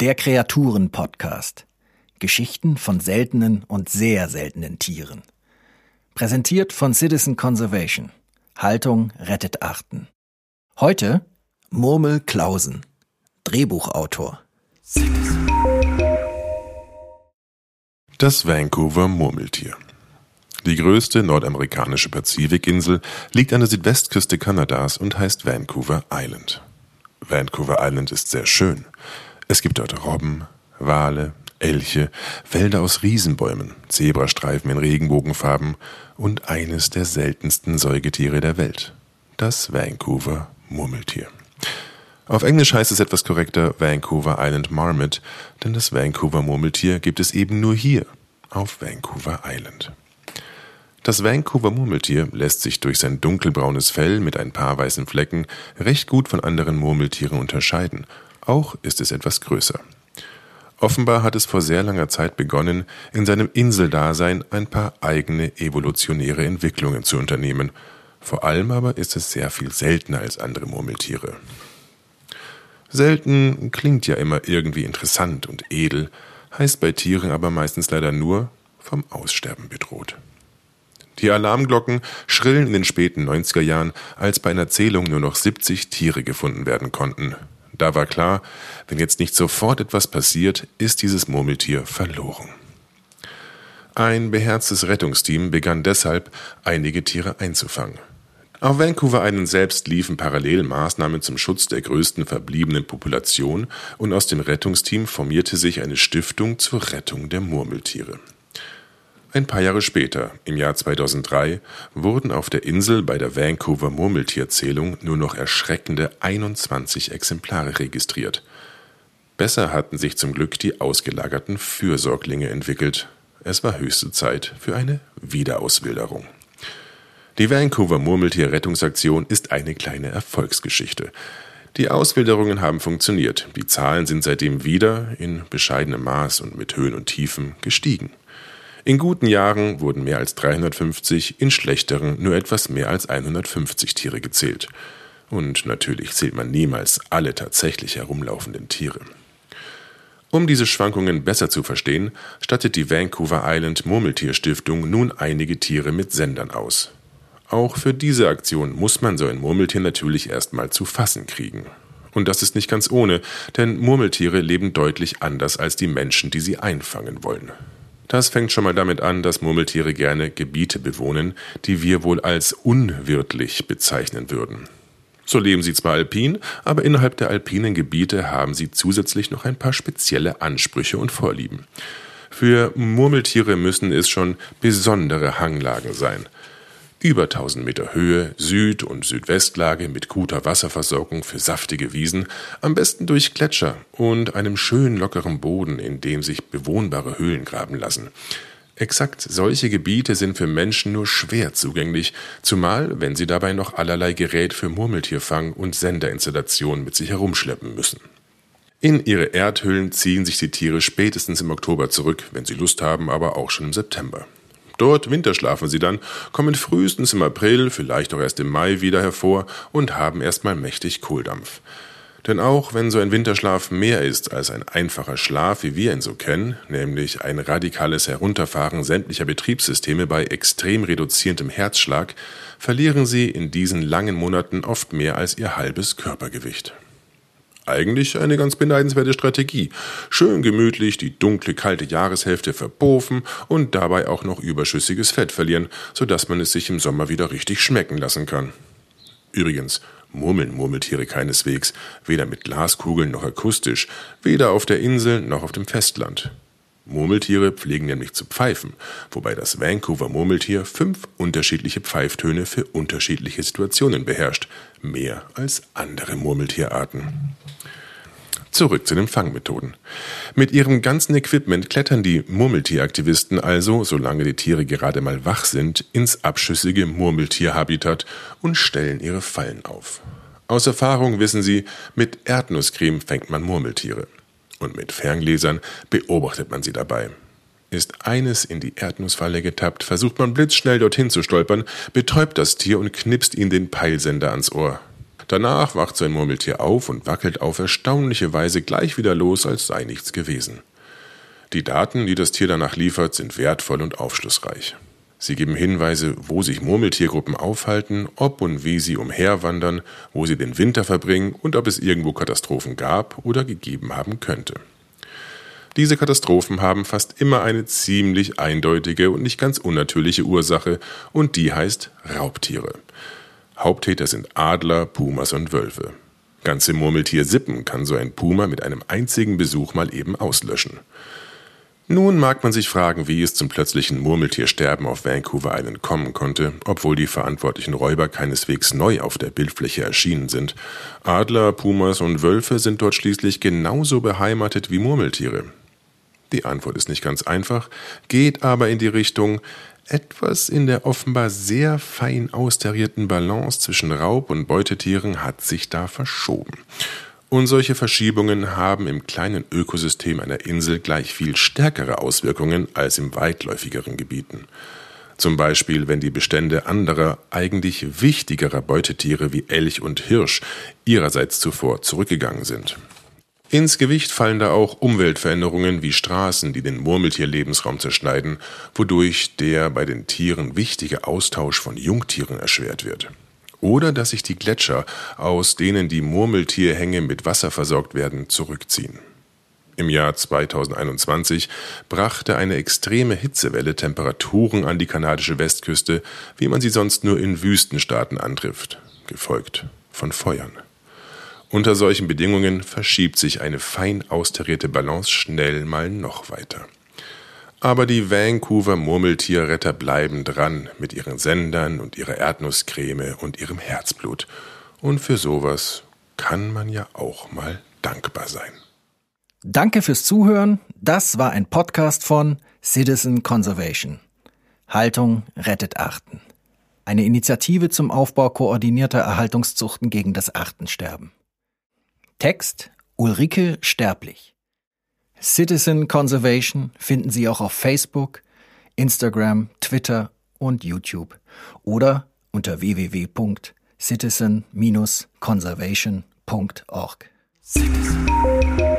Der Kreaturen-Podcast. Geschichten von seltenen und sehr seltenen Tieren. Präsentiert von Citizen Conservation. Haltung rettet Arten. Heute Murmel Klausen, Drehbuchautor. Das Vancouver Murmeltier. Die größte nordamerikanische Pazifikinsel liegt an der Südwestküste Kanadas und heißt Vancouver Island. Vancouver Island ist sehr schön. Es gibt dort Robben, Wale, Elche, Wälder aus Riesenbäumen, Zebrastreifen in Regenbogenfarben und eines der seltensten Säugetiere der Welt, das Vancouver Murmeltier. Auf Englisch heißt es etwas korrekter Vancouver Island Marmot, denn das Vancouver Murmeltier gibt es eben nur hier, auf Vancouver Island. Das Vancouver Murmeltier lässt sich durch sein dunkelbraunes Fell mit ein paar weißen Flecken recht gut von anderen Murmeltieren unterscheiden. Auch ist es etwas größer. Offenbar hat es vor sehr langer Zeit begonnen, in seinem Inseldasein ein paar eigene evolutionäre Entwicklungen zu unternehmen. Vor allem aber ist es sehr viel seltener als andere Murmeltiere. Selten klingt ja immer irgendwie interessant und edel, heißt bei Tieren aber meistens leider nur vom Aussterben bedroht. Die Alarmglocken schrillen in den späten 90er Jahren, als bei einer Zählung nur noch 70 Tiere gefunden werden konnten. Da war klar, wenn jetzt nicht sofort etwas passiert, ist dieses Murmeltier verloren. Ein beherztes Rettungsteam begann deshalb, einige Tiere einzufangen. Auf Vancouver Island selbst liefen parallel Maßnahmen zum Schutz der größten verbliebenen Population und aus dem Rettungsteam formierte sich eine Stiftung zur Rettung der Murmeltiere. Ein paar Jahre später, im Jahr 2003, wurden auf der Insel bei der Vancouver Murmeltierzählung nur noch erschreckende 21 Exemplare registriert. Besser hatten sich zum Glück die ausgelagerten Fürsorglinge entwickelt. Es war höchste Zeit für eine Wiederauswilderung. Die Vancouver Murmeltier-Rettungsaktion ist eine kleine Erfolgsgeschichte. Die Auswilderungen haben funktioniert. Die Zahlen sind seitdem wieder, in bescheidenem Maß und mit Höhen und Tiefen, gestiegen. In guten Jahren wurden mehr als 350, in schlechteren nur etwas mehr als 150 Tiere gezählt. Und natürlich zählt man niemals alle tatsächlich herumlaufenden Tiere. Um diese Schwankungen besser zu verstehen, stattet die Vancouver Island Murmeltierstiftung nun einige Tiere mit Sendern aus. Auch für diese Aktion muss man so ein Murmeltier natürlich erstmal zu fassen kriegen. Und das ist nicht ganz ohne, denn Murmeltiere leben deutlich anders als die Menschen, die sie einfangen wollen. Das fängt schon mal damit an, dass Murmeltiere gerne Gebiete bewohnen, die wir wohl als unwirtlich bezeichnen würden. So leben sie zwar alpin, aber innerhalb der alpinen Gebiete haben sie zusätzlich noch ein paar spezielle Ansprüche und Vorlieben. Für Murmeltiere müssen es schon besondere Hanglagen sein über 1000 Meter Höhe, Süd- und Südwestlage mit guter Wasserversorgung für saftige Wiesen, am besten durch Gletscher und einem schön lockeren Boden, in dem sich bewohnbare Höhlen graben lassen. Exakt solche Gebiete sind für Menschen nur schwer zugänglich, zumal wenn sie dabei noch allerlei Gerät für Murmeltierfang und Senderinstallation mit sich herumschleppen müssen. In ihre Erdhöhlen ziehen sich die Tiere spätestens im Oktober zurück, wenn sie Lust haben, aber auch schon im September. Dort winterschlafen sie dann, kommen frühestens im April, vielleicht auch erst im Mai wieder hervor und haben erstmal mächtig Kohldampf. Denn auch wenn so ein Winterschlaf mehr ist als ein einfacher Schlaf, wie wir ihn so kennen, nämlich ein radikales Herunterfahren sämtlicher Betriebssysteme bei extrem reduzierendem Herzschlag, verlieren sie in diesen langen Monaten oft mehr als ihr halbes Körpergewicht. Eigentlich eine ganz beneidenswerte Strategie. Schön gemütlich die dunkle, kalte Jahreshälfte verbofen und dabei auch noch überschüssiges Fett verlieren, sodass man es sich im Sommer wieder richtig schmecken lassen kann. Übrigens, murmeln Murmeltiere keineswegs, weder mit Glaskugeln noch akustisch, weder auf der Insel noch auf dem Festland. Murmeltiere pflegen nämlich zu pfeifen, wobei das Vancouver Murmeltier fünf unterschiedliche Pfeiftöne für unterschiedliche Situationen beherrscht, mehr als andere Murmeltierarten. Zurück zu den Fangmethoden. Mit ihrem ganzen Equipment klettern die Murmeltieraktivisten also, solange die Tiere gerade mal wach sind, ins abschüssige Murmeltierhabitat und stellen ihre Fallen auf. Aus Erfahrung wissen sie, mit Erdnusscreme fängt man Murmeltiere und mit Ferngläsern beobachtet man sie dabei. Ist eines in die Erdnussfalle getappt, versucht man blitzschnell dorthin zu stolpern, betäubt das Tier und knipst ihm den Peilsender ans Ohr. Danach wacht sein Murmeltier auf und wackelt auf erstaunliche Weise gleich wieder los, als sei nichts gewesen. Die Daten, die das Tier danach liefert, sind wertvoll und aufschlussreich. Sie geben Hinweise, wo sich Murmeltiergruppen aufhalten, ob und wie sie umherwandern, wo sie den Winter verbringen und ob es irgendwo Katastrophen gab oder gegeben haben könnte. Diese Katastrophen haben fast immer eine ziemlich eindeutige und nicht ganz unnatürliche Ursache, und die heißt Raubtiere. Haupttäter sind Adler, Pumas und Wölfe. Ganze Murmeltiersippen kann so ein Puma mit einem einzigen Besuch mal eben auslöschen. Nun mag man sich fragen, wie es zum plötzlichen Murmeltiersterben auf Vancouver Island kommen konnte, obwohl die verantwortlichen Räuber keineswegs neu auf der Bildfläche erschienen sind. Adler, Pumas und Wölfe sind dort schließlich genauso beheimatet wie Murmeltiere. Die Antwort ist nicht ganz einfach, geht aber in die Richtung, etwas in der offenbar sehr fein austarierten Balance zwischen Raub- und Beutetieren hat sich da verschoben. Und solche Verschiebungen haben im kleinen Ökosystem einer Insel gleich viel stärkere Auswirkungen als im weitläufigeren Gebieten. Zum Beispiel, wenn die Bestände anderer, eigentlich wichtigerer Beutetiere wie Elch und Hirsch ihrerseits zuvor zurückgegangen sind. Ins Gewicht fallen da auch Umweltveränderungen wie Straßen, die den Murmeltierlebensraum zerschneiden, wodurch der bei den Tieren wichtige Austausch von Jungtieren erschwert wird. Oder dass sich die Gletscher, aus denen die Murmeltierhänge mit Wasser versorgt werden, zurückziehen. Im Jahr 2021 brachte eine extreme Hitzewelle Temperaturen an die kanadische Westküste, wie man sie sonst nur in Wüstenstaaten antrifft, gefolgt von Feuern. Unter solchen Bedingungen verschiebt sich eine fein austarierte Balance schnell mal noch weiter. Aber die Vancouver Murmeltierretter bleiben dran mit ihren Sendern und ihrer Erdnusscreme und ihrem Herzblut. Und für sowas kann man ja auch mal dankbar sein. Danke fürs Zuhören. Das war ein Podcast von Citizen Conservation. Haltung rettet Arten. Eine Initiative zum Aufbau koordinierter Erhaltungszuchten gegen das Artensterben. Text Ulrike Sterblich. Citizen Conservation finden Sie auch auf Facebook, Instagram, Twitter und YouTube oder unter www.citizen-conservation.org. Citizen.